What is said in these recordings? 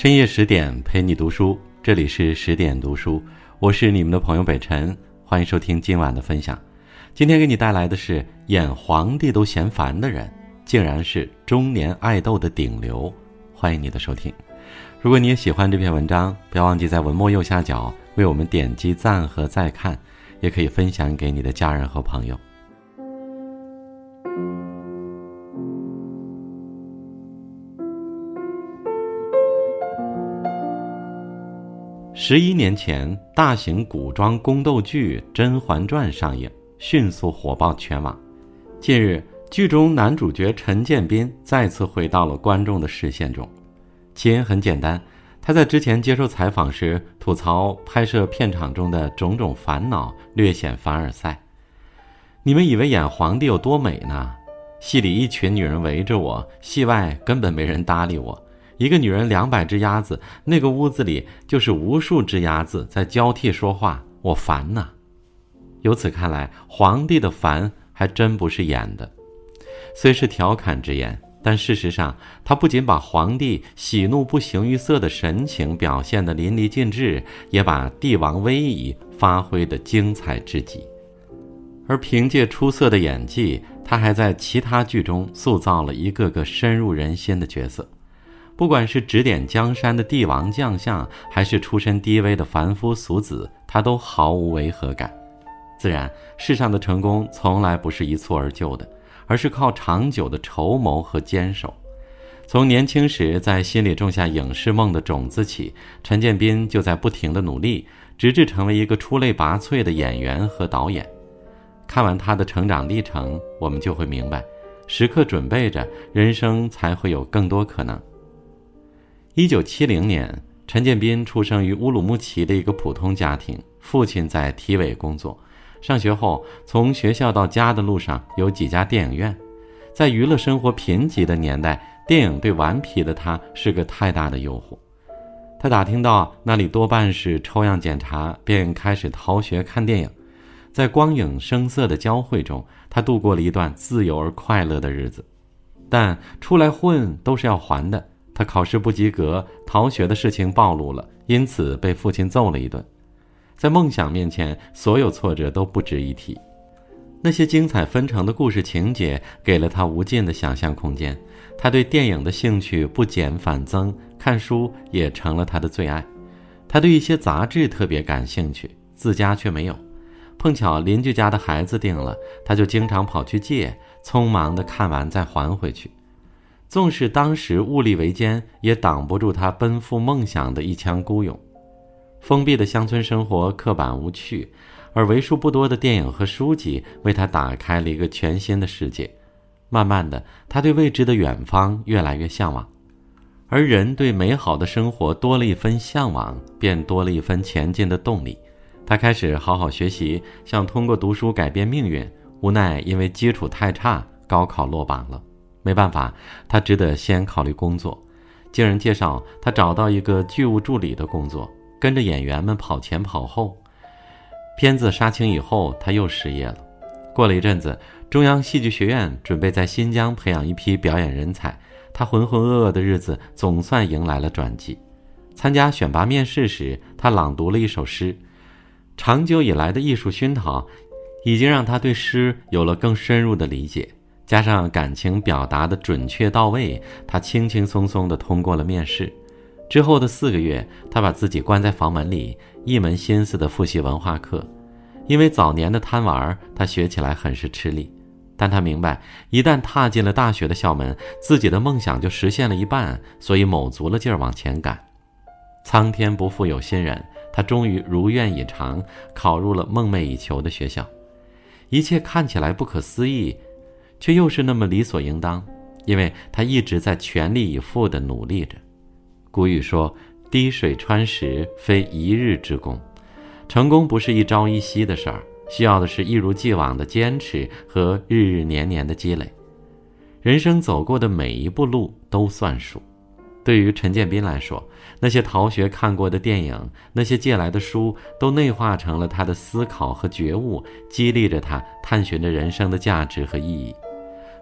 深夜十点陪你读书，这里是十点读书，我是你们的朋友北辰，欢迎收听今晚的分享。今天给你带来的是演皇帝都嫌烦的人，竟然是中年爱豆的顶流。欢迎你的收听。如果你也喜欢这篇文章，不要忘记在文末右下角为我们点击赞和再看，也可以分享给你的家人和朋友。十一年前，大型古装宫斗剧《甄嬛传》上映，迅速火爆全网。近日，剧中男主角陈建斌再次回到了观众的视线中。起因很简单，他在之前接受采访时吐槽拍摄片场中的种种烦恼，略显凡尔赛。你们以为演皇帝有多美呢？戏里一群女人围着我，戏外根本没人搭理我。一个女人，两百只鸭子，那个屋子里就是无数只鸭子在交替说话，我烦呐。由此看来，皇帝的烦还真不是演的，虽是调侃之言，但事实上，他不仅把皇帝喜怒不形于色的神情表现得淋漓尽致，也把帝王威仪发挥得精彩至极。而凭借出色的演技，他还在其他剧中塑造了一个个深入人心的角色。不管是指点江山的帝王将相，还是出身低微的凡夫俗子，他都毫无违和感。自然，世上的成功从来不是一蹴而就的，而是靠长久的筹谋和坚守。从年轻时在心里种下影视梦的种子起，陈建斌就在不停的努力，直至成为一个出类拔萃的演员和导演。看完他的成长历程，我们就会明白，时刻准备着，人生才会有更多可能。一九七零年，陈建斌出生于乌鲁木齐的一个普通家庭，父亲在体委工作。上学后，从学校到家的路上有几家电影院。在娱乐生活贫瘠的年代，电影对顽皮的他是个太大的诱惑。他打听到那里多半是抽样检查，便开始逃学看电影。在光影声色的交汇中，他度过了一段自由而快乐的日子。但出来混都是要还的。他考试不及格，逃学的事情暴露了，因此被父亲揍了一顿。在梦想面前，所有挫折都不值一提。那些精彩纷呈的故事情节给了他无尽的想象空间。他对电影的兴趣不减反增，看书也成了他的最爱。他对一些杂志特别感兴趣，自家却没有。碰巧邻居家的孩子订了，他就经常跑去借，匆忙的看完再还回去。纵使当时物力维艰，也挡不住他奔赴梦想的一腔孤勇。封闭的乡村生活刻板无趣，而为数不多的电影和书籍为他打开了一个全新的世界。慢慢的，他对未知的远方越来越向往，而人对美好的生活多了一分向往，便多了一分前进的动力。他开始好好学习，想通过读书改变命运，无奈因为基础太差，高考落榜了。没办法，他只得先考虑工作。经人介绍，他找到一个剧务助理的工作，跟着演员们跑前跑后。片子杀青以后，他又失业了。过了一阵子，中央戏剧学院准备在新疆培养一批表演人才，他浑浑噩噩的日子总算迎来了转机。参加选拔面试时，他朗读了一首诗。长久以来的艺术熏陶，已经让他对诗有了更深入的理解。加上感情表达的准确到位，他轻轻松松地通过了面试。之后的四个月，他把自己关在房门里，一门心思地复习文化课。因为早年的贪玩，他学起来很是吃力。但他明白，一旦踏进了大学的校门，自己的梦想就实现了一半，所以卯足了劲儿往前赶。苍天不负有心人，他终于如愿以偿，考入了梦寐以求的学校。一切看起来不可思议。却又是那么理所应当，因为他一直在全力以赴地努力着。古语说：“滴水穿石，非一日之功。”成功不是一朝一夕的事儿，需要的是一如既往的坚持和日日年年的积累。人生走过的每一步路都算数。对于陈建斌来说，那些逃学看过的电影，那些借来的书，都内化成了他的思考和觉悟，激励着他探寻着人生的价值和意义。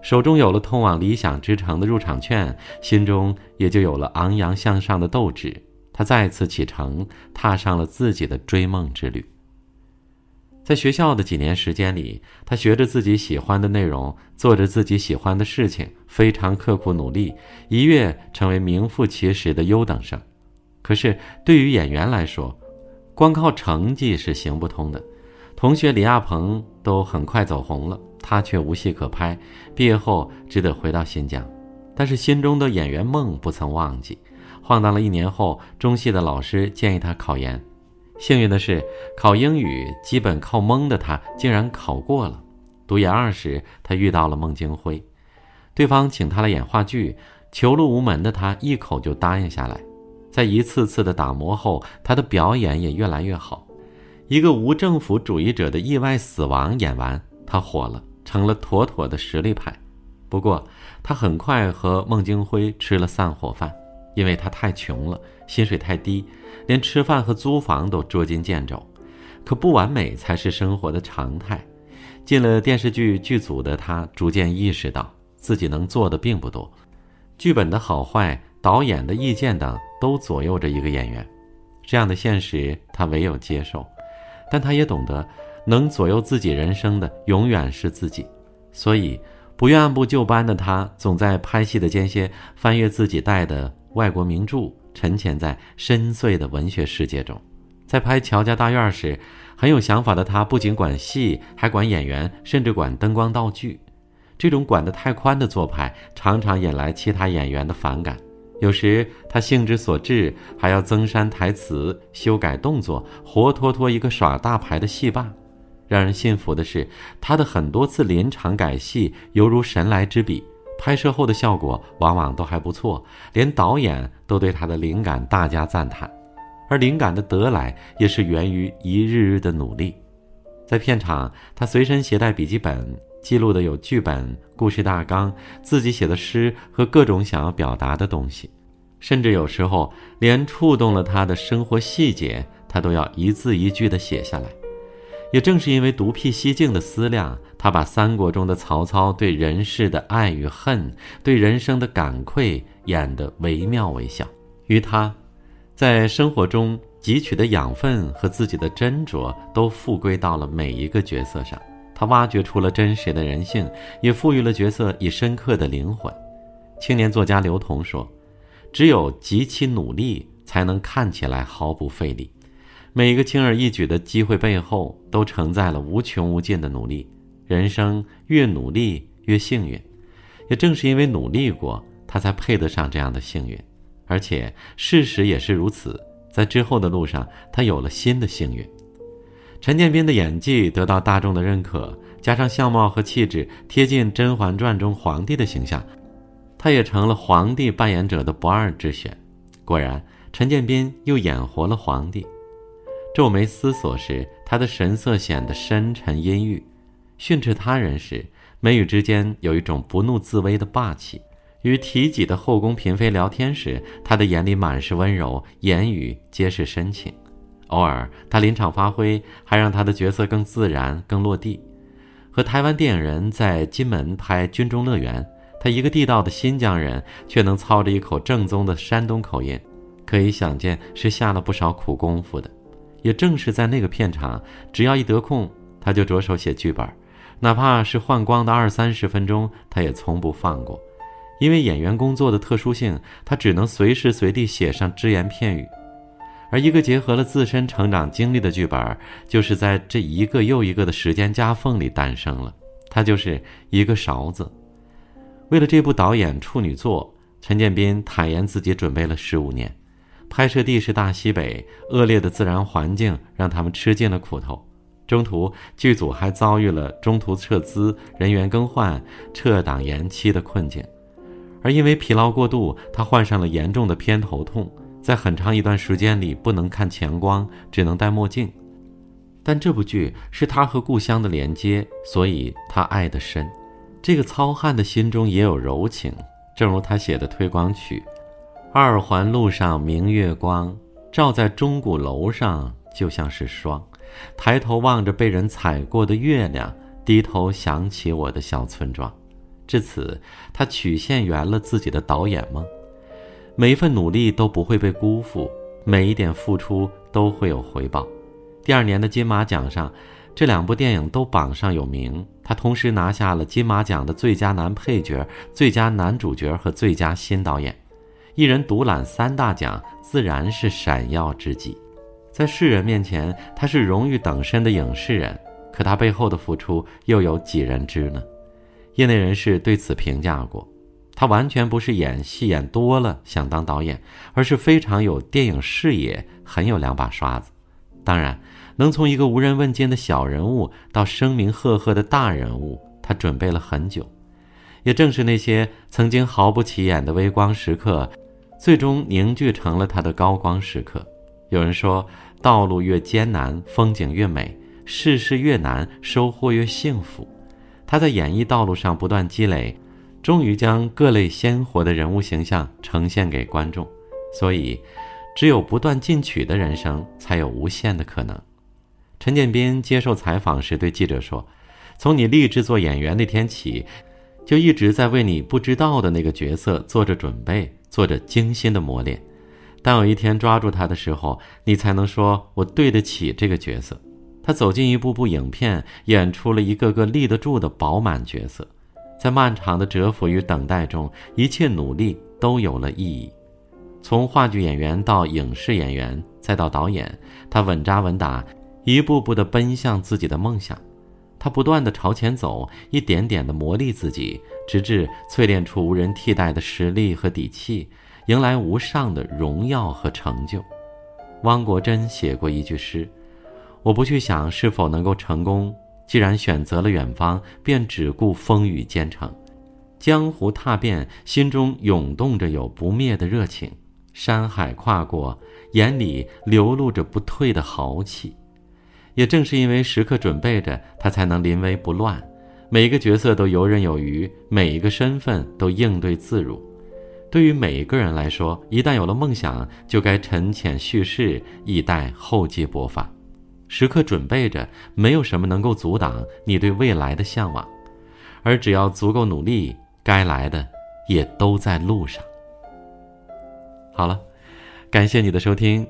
手中有了通往理想之城的入场券，心中也就有了昂扬向上的斗志。他再次启程，踏上了自己的追梦之旅。在学校的几年时间里，他学着自己喜欢的内容，做着自己喜欢的事情，非常刻苦努力，一跃成为名副其实的优等生。可是，对于演员来说，光靠成绩是行不通的。同学李亚鹏都很快走红了，他却无戏可拍，毕业后只得回到新疆。但是心中的演员梦不曾忘记。晃荡了一年后，中戏的老师建议他考研。幸运的是，考英语基本靠蒙的他竟然考过了。读研二时，他遇到了孟京辉，对方请他来演话剧，求路无门的他一口就答应下来。在一次次的打磨后，他的表演也越来越好。一个无政府主义者的意外死亡演完，他火了，成了妥妥的实力派。不过，他很快和孟京辉吃了散伙饭，因为他太穷了，薪水太低，连吃饭和租房都捉襟见肘。可不完美才是生活的常态。进了电视剧剧组的他，逐渐意识到自己能做的并不多，剧本的好坏、导演的意见等都左右着一个演员。这样的现实，他唯有接受。但他也懂得，能左右自己人生的永远是自己，所以不愿按部就班的他，总在拍戏的间歇翻阅自己带的外国名著，沉潜在深邃的文学世界中。在拍《乔家大院》时，很有想法的他不仅管戏，还管演员，甚至管灯光道具。这种管得太宽的做派，常常引来其他演员的反感。有时他兴之所至，还要增删台词、修改动作，活脱脱一个耍大牌的戏霸。让人信服的是，他的很多次临场改戏犹如神来之笔，拍摄后的效果往往都还不错，连导演都对他的灵感大加赞叹。而灵感的得来，也是源于一日日的努力。在片场，他随身携带笔记本。记录的有剧本、故事大纲、自己写的诗和各种想要表达的东西，甚至有时候连触动了他的生活细节，他都要一字一句地写下来。也正是因为独辟蹊径的思量，他把三国中的曹操对人世的爱与恨、对人生的感愧演得惟妙惟肖。于他，在生活中汲取的养分和自己的斟酌，都复归到了每一个角色上。他挖掘出了真实的人性，也赋予了角色以深刻的灵魂。青年作家刘同说：“只有极其努力，才能看起来毫不费力。每一个轻而易举的机会背后，都承载了无穷无尽的努力。人生越努力越幸运，也正是因为努力过，他才配得上这样的幸运。而且事实也是如此，在之后的路上，他有了新的幸运。”陈建斌的演技得到大众的认可，加上相貌和气质贴近《甄嬛传》中皇帝的形象，他也成了皇帝扮演者的不二之选。果然，陈建斌又演活了皇帝。皱眉思索时，他的神色显得深沉阴郁；训斥他人时，眉宇之间有一种不怒自威的霸气；与提己的后宫嫔妃聊天时，他的眼里满是温柔，言语皆是深情。偶尔，他临场发挥，还让他的角色更自然、更落地。和台湾电影人在金门拍《军中乐园》，他一个地道的新疆人，却能操着一口正宗的山东口音，可以想见是下了不少苦功夫的。也正是在那个片场，只要一得空，他就着手写剧本，哪怕是换光的二三十分钟，他也从不放过。因为演员工作的特殊性，他只能随时随地写上只言片语。而一个结合了自身成长经历的剧本，就是在这一个又一个的时间夹缝里诞生了。它就是一个勺子。为了这部导演处女作，陈建斌坦言自己准备了十五年。拍摄地是大西北，恶劣的自然环境让他们吃尽了苦头。中途剧组还遭遇了中途撤资、人员更换、撤档延期的困境。而因为疲劳过度，他患上了严重的偏头痛。在很长一段时间里不能看强光，只能戴墨镜。但这部剧是他和故乡的连接，所以他爱得深。这个糙汉的心中也有柔情，正如他写的推广曲：“二环路上明月光，照在钟鼓楼上就像是霜。抬头望着被人踩过的月亮，低头想起我的小村庄。”至此，他曲线圆了自己的导演梦。每一份努力都不会被辜负，每一点付出都会有回报。第二年的金马奖上，这两部电影都榜上有名。他同时拿下了金马奖的最佳男配角、最佳男主角和最佳新导演，一人独揽三大奖，自然是闪耀之极。在世人面前，他是荣誉等身的影视人，可他背后的付出又有几人知呢？业内人士对此评价过。他完全不是演戏演多了想当导演，而是非常有电影视野，很有两把刷子。当然，能从一个无人问津的小人物到声名赫赫的大人物，他准备了很久。也正是那些曾经毫不起眼的微光时刻，最终凝聚成了他的高光时刻。有人说，道路越艰难，风景越美；世事越难，收获越幸福。他在演艺道路上不断积累。终于将各类鲜活的人物形象呈现给观众，所以，只有不断进取的人生才有无限的可能。陈建斌接受采访时对记者说：“从你立志做演员那天起，就一直在为你不知道的那个角色做着准备，做着精心的磨练。当有一天抓住他的时候，你才能说我对得起这个角色。”他走进一部部影片，演出了一个个立得住的饱满角色。在漫长的蛰伏与等待中，一切努力都有了意义。从话剧演员到影视演员，再到导演，他稳扎稳打，一步步地奔向自己的梦想。他不断地朝前走，一点点地磨砺自己，直至淬炼出无人替代的实力和底气，迎来无上的荣耀和成就。汪国真写过一句诗：“我不去想是否能够成功。”既然选择了远方，便只顾风雨兼程，江湖踏遍，心中涌动着有不灭的热情；山海跨过，眼里流露着不退的豪气。也正是因为时刻准备着，他才能临危不乱，每一个角色都游刃有余，每一个身份都应对自如。对于每一个人来说，一旦有了梦想，就该沉潜蓄势，以待厚积薄发。时刻准备着，没有什么能够阻挡你对未来的向往，而只要足够努力，该来的也都在路上。好了，感谢你的收听，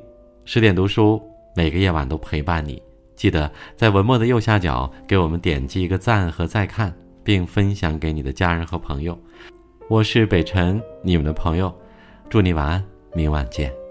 十点读书每个夜晚都陪伴你。记得在文末的右下角给我们点击一个赞和再看，并分享给你的家人和朋友。我是北辰，你们的朋友，祝你晚安，明晚见。